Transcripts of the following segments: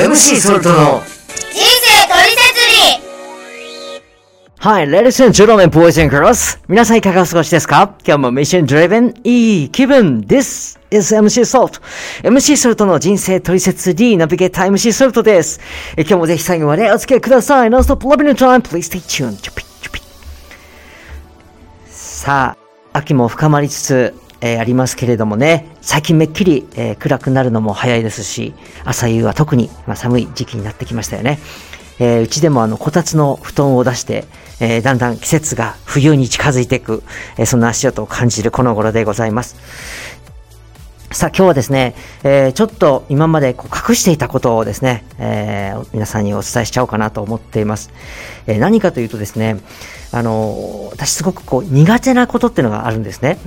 MC ソルトの人生トリセツリ Hi, ladies and gentlemen, boys and girls. 皆さんいかがお過ごしですか？今日もミッションドリブンいい気分 This is MC Salt. MC ソルトの人生トリセツ D ナビゲーター MC ソルトです。え今日もぜひ最後までお付き合いください。Non-stop loving your time. Please stay tuned. さあ、秋も深まりつつ、えーありますけれどもね、最近めっきり、えー暗くなるのも早いですし、朝夕は特に、まあ、寒い時期になってきましたよね。えーうちでもあの、こたつの布団を出して、えーだんだん季節が冬に近づいていく、えーそんな足音を感じるこの頃でございます。さあ今日はですね、えーちょっと今までこう隠していたことをですね、えー皆さんにお伝えしちゃおうかなと思っています。えー何かというとですね、あの私すごくこう苦手なことっていうのがあるんですね。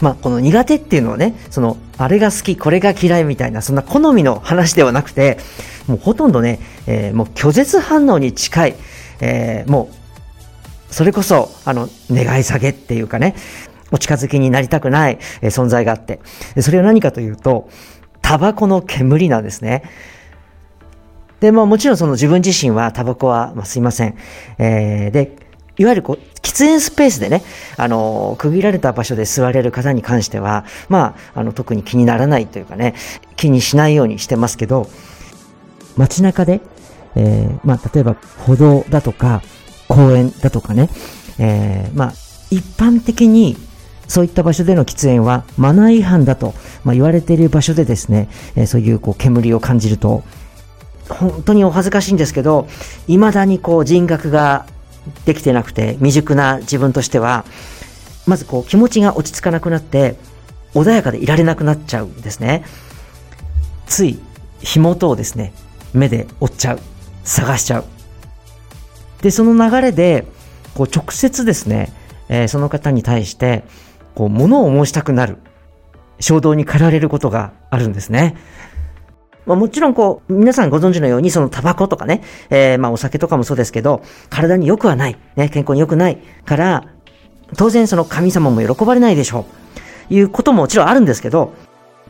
まあ、この苦手っていうのはね、その、あれが好き、これが嫌いみたいな、そんな好みの話ではなくて、もうほとんどね、えーもう拒絶反応に近い、えーもう、それこそ、あの、願い下げっていうかね、お近づきになりたくない、え存在があって、それは何かというと、タバコの煙なんですね。で、まあもちろんその自分自身はタバコは、まあすいません。えーで、いわゆるこう、喫煙スペースでね、あの、区切られた場所で座れる方に関しては、まあ、あの、特に気にならないというかね、気にしないようにしてますけど、街中で、えーまあ、例えば歩道だとか、公園だとかね、えーまあ、一般的にそういった場所での喫煙はマナー違反だと、まあ、言われている場所でですね、えーそういうこう煙を感じると、本当にお恥ずかしいんですけど、未だにこう人格ができてなくて、未熟な自分としては、まずこう気持ちが落ち着かなくなって、穏やかでいられなくなっちゃうんですね。つい、火元をですね、目で追っちゃう。探しちゃう。で、その流れで、こう直接ですね、えーその方に対して、こう物を申したくなる衝動に駆られることがあるんですね。まあ、もちろんこう、皆さんご存知のように、そのタバコとかね、えーまあお酒とかもそうですけど、体に良くはない、ね、健康に良くないから、当然その神様も喜ばれないでしょう。いうことももちろんあるんですけど、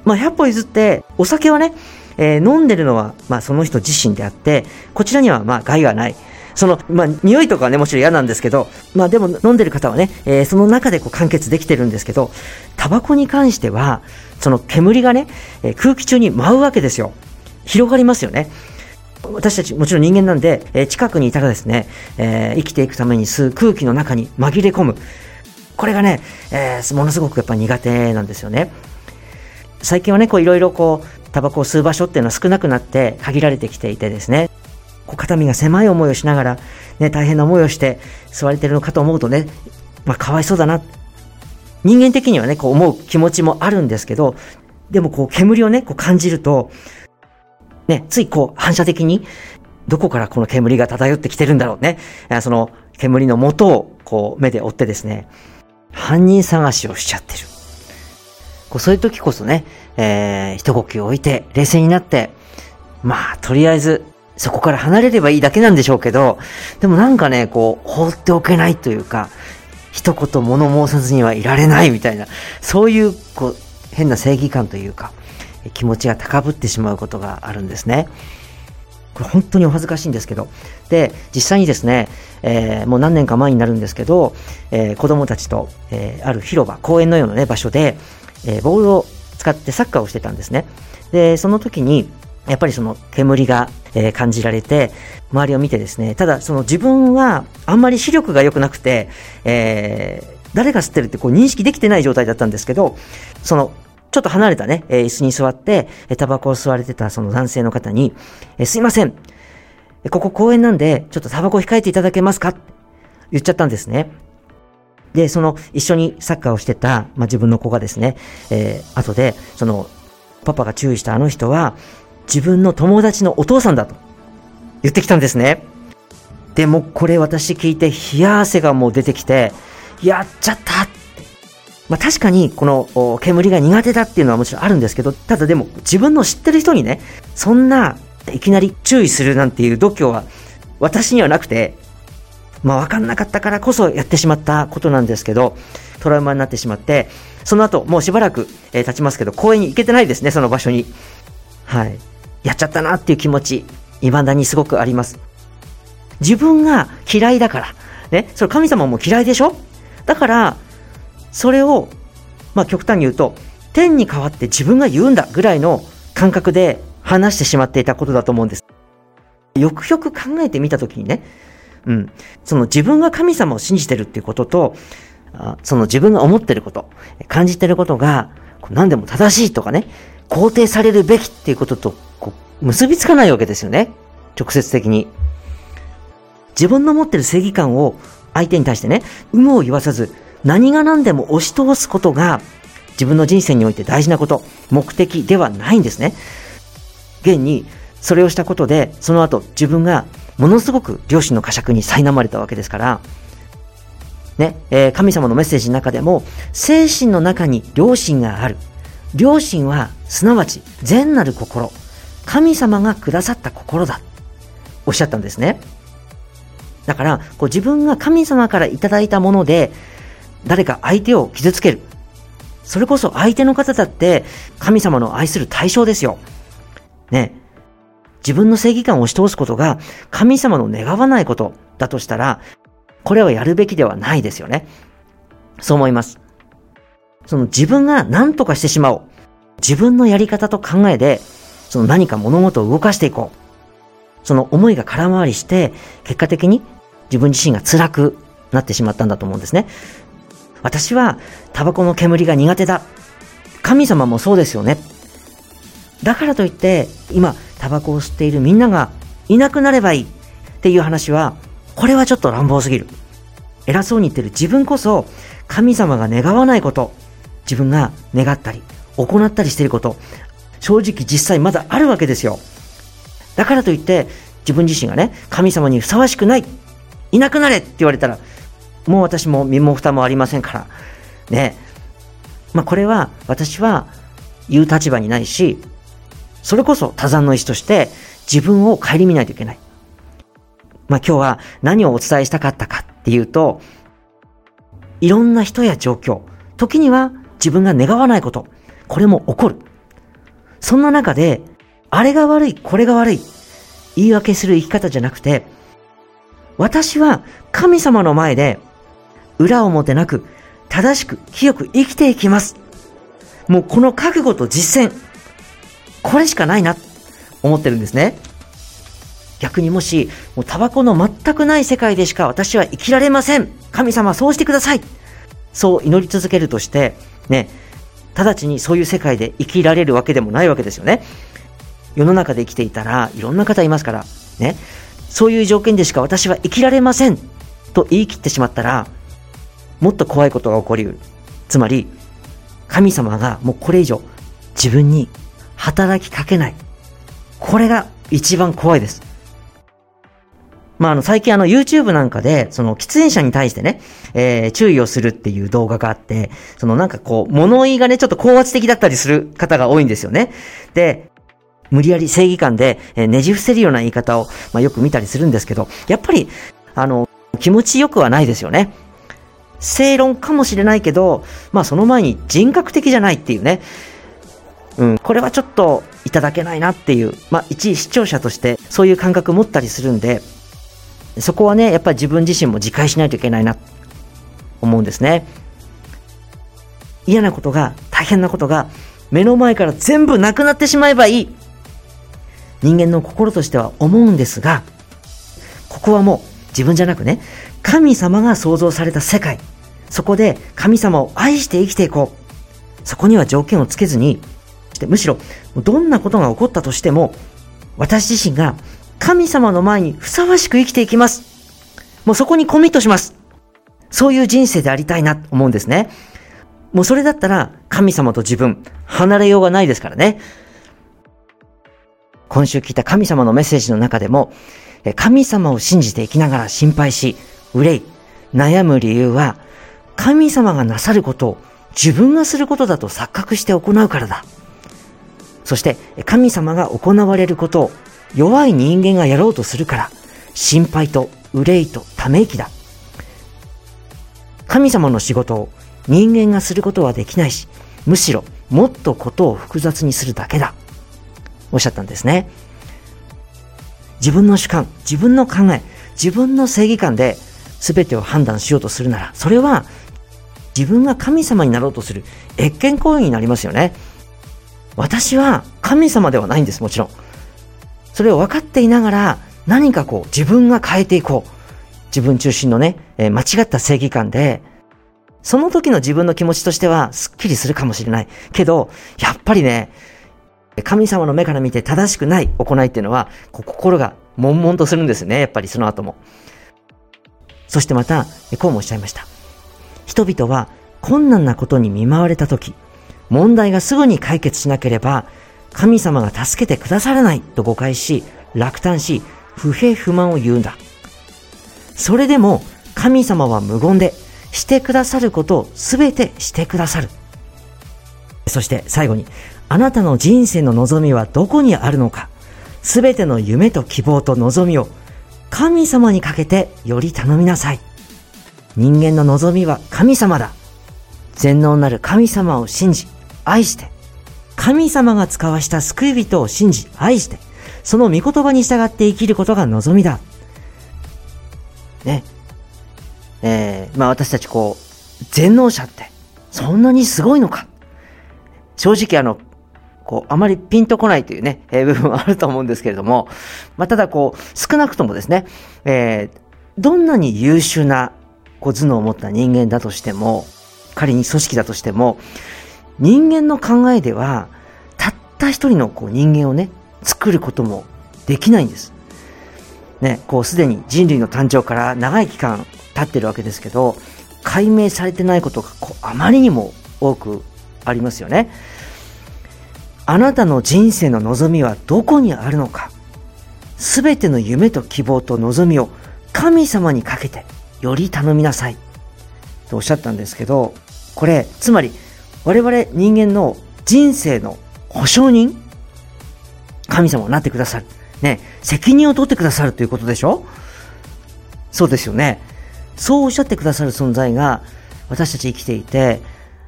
まあ100歩譲って、お酒はね、えー飲んでるのは、まあその人自身であって、こちらにはまあ害がない。その、まあ、匂いとかはね、もちろん嫌なんですけど、まあでも飲んでる方はね、えーその中でこう完結できてるんですけど、タバコに関しては、その煙がね、えー空気中に舞うわけですよ。広がりますよね。私たちもちろん人間なんで、え近くにいたらですね、えー生きていくために吸う空気の中に紛れ込む。これがね、えーものすごくやっぱ苦手なんですよね。最近はね、こういろいろこう、タバコを吸う場所っていうのは少なくなって限られてきていてですね、こう肩身が狭い思いをしながら、ね、大変な思いをして吸われてるのかと思うとね、まあかわいそうだな。人間的にはね、こう思う気持ちもあるんですけど、でもこう煙をね、こう感じると、ね、ついこう反射的に、どこからこの煙が漂ってきてるんだろうね。その煙の元をこう目で追ってですね、犯人探しをしちゃってる。こうそういう時こそね、えー、一呼吸置いて、冷静になって、まあ、とりあえず、そこから離れればいいだけなんでしょうけど、でもなんかね、こう、放っておけないというか、一言物申さずにはいられないみたいな、そういう、こう、変な正義感というか、気持ちが高ぶってしまうことがあるんですね。これ本当にお恥ずかしいんですけど。で、実際にですね、えーもう何年か前になるんですけど、えー子供たちと、えーある広場、公園のようなね、場所で、えーボールを使ってサッカーをしてたんですね。で、その時に、やっぱりその煙が、えー感じられて、周りを見てですね、ただその自分はあんまり視力が良くなくて、えー誰が吸ってるってこう認識できてない状態だったんですけど、そのちょっと離れたね、え椅子に座って、えタバコを吸われてたその男性の方に、えすいません。ここ公園なんで、ちょっとタバコ控えていただけますか？って言っちゃったんですね。で、その一緒にサッカーをしてた、まあ、自分の子がですね、えー後で、その、パパが注意したあの人は、自分の友達のお父さんだと言ってきたんですね。でもこれ私聞いて冷や汗がもう出てきて、やっちゃったまあ確かにこの煙が苦手だっていうのはもちろんあるんですけど、ただでも自分の知ってる人にね、そんないきなり注意するなんていう度胸は私にはなくて、まあ分かんなかったからこそやってしまったことなんですけど、トラウマになってしまって、その後もうしばらく、えー経ちますけど、公園に行けてないですね、その場所に。はい。やっちゃったなっていう気持ち、未だにすごくあります。自分が嫌いだから。ね、それ神様も嫌いでしょ？だから、それを、まあ極端に言うと、天に代わって自分が言うんだぐらいの感覚で話してしまっていたことだと思うんです。よくよく考えてみたときにね、うん、その自分が神様を信じてるっていうことと、その自分が思ってること、感じてることが、何でも正しいとかね、肯定されるべきっていうことと結びつかないわけですよね。直接的に。自分の持ってる正義感を相手に対してね、有無を言わさず、何が何でも押し通すことが、自分の人生において大事なこと、目的ではないんですね。現に、それをしたことで、その後、自分がものすごく両親の呵責に苛まれたわけですから、ね、えー、神様のメッセージの中でも、精神の中に良心がある。良心は、すなわち善なる心。神様がくださった心だ。おっしゃったんですね。だから、こう自分が神様からいただいたもので、誰か相手を傷つける。それこそ相手の方だって神様の愛する対象ですよ。ね。自分の正義感を押し通すことが神様の願わないことだとしたら、これはやるべきではないですよね。そう思います。その自分が何とかしてしまおう。自分のやり方と考えで、その何か物事を動かしていこう。その思いが空回りして、結果的に自分自身が辛くなってしまったんだと思うんですね。私はタバコの煙が苦手だ。神様もそうですよね。だからといって、今、タバコを吸っているみんながいなくなればいいっていう話は、これはちょっと乱暴すぎる。偉そうに言ってる自分こそ、神様が願わないこと、自分が願ったり、行ったりしていること、正直実際まだあるわけですよ。だからといって、自分自身がね、神様にふさわしくない、いなくなれって言われたら、もう私も身も蓋もありませんから。ね。まあこれは私は言う立場にないし、それこそ多山の石として自分を顧みないといけない。まあ今日は何をお伝えしたかったかっていうと、いろんな人や状況、時には自分が願わないこと、これも起こる。そんな中で、あれが悪い、これが悪い、言い訳する生き方じゃなくて、私は神様の前で、裏表なく、正しく、清く生きていきます。もうこの覚悟と実践、これしかないな、思ってるんですね。逆にもし、もうタバコの全くない世界でしか私は生きられません。神様そうしてください。そう祈り続けるとして、ね、直ちにそういう世界で生きられるわけでもないわけですよね。世の中で生きていたらいろんな方いますから、ね、そういう条件でしか私は生きられませんと言い切ってしまったら、もっと怖いことが起こりうる。つまり、神様がもうこれ以上自分に働きかけない。これが一番怖いです。まあ、あの、最近あの、YouTube なんかで、その、喫煙者に対してね、えー、注意をするっていう動画があって、そのなんかこう、物言いがね、ちょっと高圧的だったりする方が多いんですよね。で、無理やり正義感で、えー、ねじ伏せるような言い方を、まあ、よく見たりするんですけど、やっぱり、あの、気持ちよくはないですよね。正論かもしれないけど、まあその前に人格的じゃないっていうね。うん、これはちょっといただけないなっていう、まあ一視聴者としてそういう感覚持ったりするんで、そこはね、やっぱり自分自身も自戒しないといけないな、思うんですね。嫌なことが、大変なことが、目の前から全部なくなってしまえばいい。人間の心としては思うんですが、ここはもう自分じゃなくね、神様が創造された世界。そこで神様を愛して生きていこう。そこには条件をつけずに、むしろどんなことが起こったとしても、私自身が神様の前にふさわしく生きていきます。もうそこにコミットします。そういう人生でありたいなと思うんですね。もうそれだったら神様と自分離れようがないですからね。今週聞いた神様のメッセージの中でも、神様を信じて生きながら心配し、憂い、悩む理由は、神様がなさることを自分がすることだと錯覚して行うからだ。そして、神様が行われることを弱い人間がやろうとするから、心配と憂いとため息だ。神様の仕事を人間がすることはできないし、むしろもっとことを複雑にするだけだ。おっしゃったんですね。自分の主観、自分の考え、自分の正義感で全てを判断しようとするなら、それは自分が神様になろうとする越権行為になりますよね。私は神様ではないんです、もちろん。それを分かっていながら、何かこう、自分が変えていこう。自分中心のね、えー、間違った正義感で、その時の自分の気持ちとしては、すっきりするかもしれない。けど、やっぱりね、神様の目から見て正しくない行いっていうのは、心が悶々とするんですね。やっぱりその後も。そしてまた、こうもおっしゃいました。人々は困難なことに見舞われた時、問題がすぐに解決しなければ、神様が助けてくださらないと誤解し、落胆し、不平不満を言うんだ。それでも、神様は無言で、してくださることを全てしてくださる。そして最後に、あなたの人生の望みはどこにあるのか、全ての夢と希望と望みを神様にかけてより頼みなさい。人間の望みは神様だ。全能なる神様を信じ、愛して、神様が使わした救い人を信じ、愛して、その御言葉に従って生きることが望みだ。ね。えー、まあ私たちこう、全能者って、そんなにすごいのか。正直あの、こう、あまりピンとこないというね、えー、部分はあると思うんですけれども、まあ、ただこう、少なくともですね、えー、どんなに優秀な、こう、頭脳を持った人間だとしても、仮に組織だとしても、人間の考えでは、たった一人のこう人間をね、作ることもできないんです。ね、こうすでに人類の誕生から長い期間経ってるわけですけど、解明されてないことがこうあまりにも多くありますよね。あなたの人生の望みはどこにあるのかすべての夢と希望と望みを神様にかけてより頼みなさい。とおっしゃったんですけど、これ、つまり我々人間の人生の保証人？神様になってくださる。ね、責任を取ってくださるということでしょ？そうですよね。そうおっしゃってくださる存在が私たち生きていて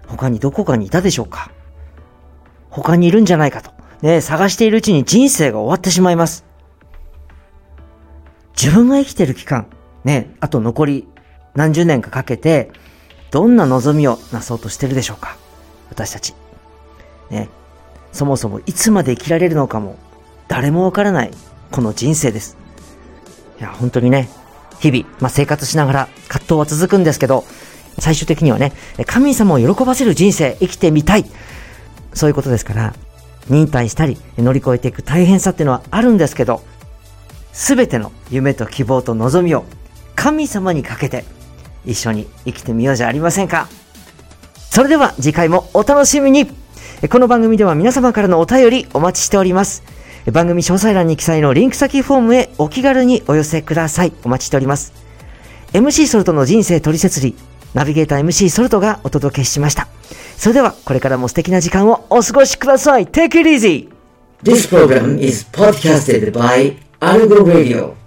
他にどこかにいたでしょうか？他にいるんじゃないかと。ね、探しているうちに人生が終わってしまいます。自分が生きてる期間、ね、あと残り何十年かかけて、どんな望みをなそうとしてるでしょうか私たち。ね、そもそもいつまで生きられるのかも、誰もわからない、この人生です。いや、本当にね、日々、まあ、生活しながら葛藤は続くんですけど、最終的にはね、神様を喜ばせる人生、生きてみたい。そういうことですから、忍耐したり乗り越えていく大変さっていうのはあるんですけど、すべての夢と希望と望みを神様にかけて一緒に生きてみようじゃありませんか。それでは次回もお楽しみにこの番組では皆様からのお便りお待ちしております。番組詳細欄に記載のリンク先フォームへお気軽にお寄せください。お待ちしております。MC ソルトの人生取説理、ナビゲーター MC ソルトがお届けしました。それでは、これからも素敵な時間をお過ごしください。Take it easy! This program is podcasted by Algo Radio.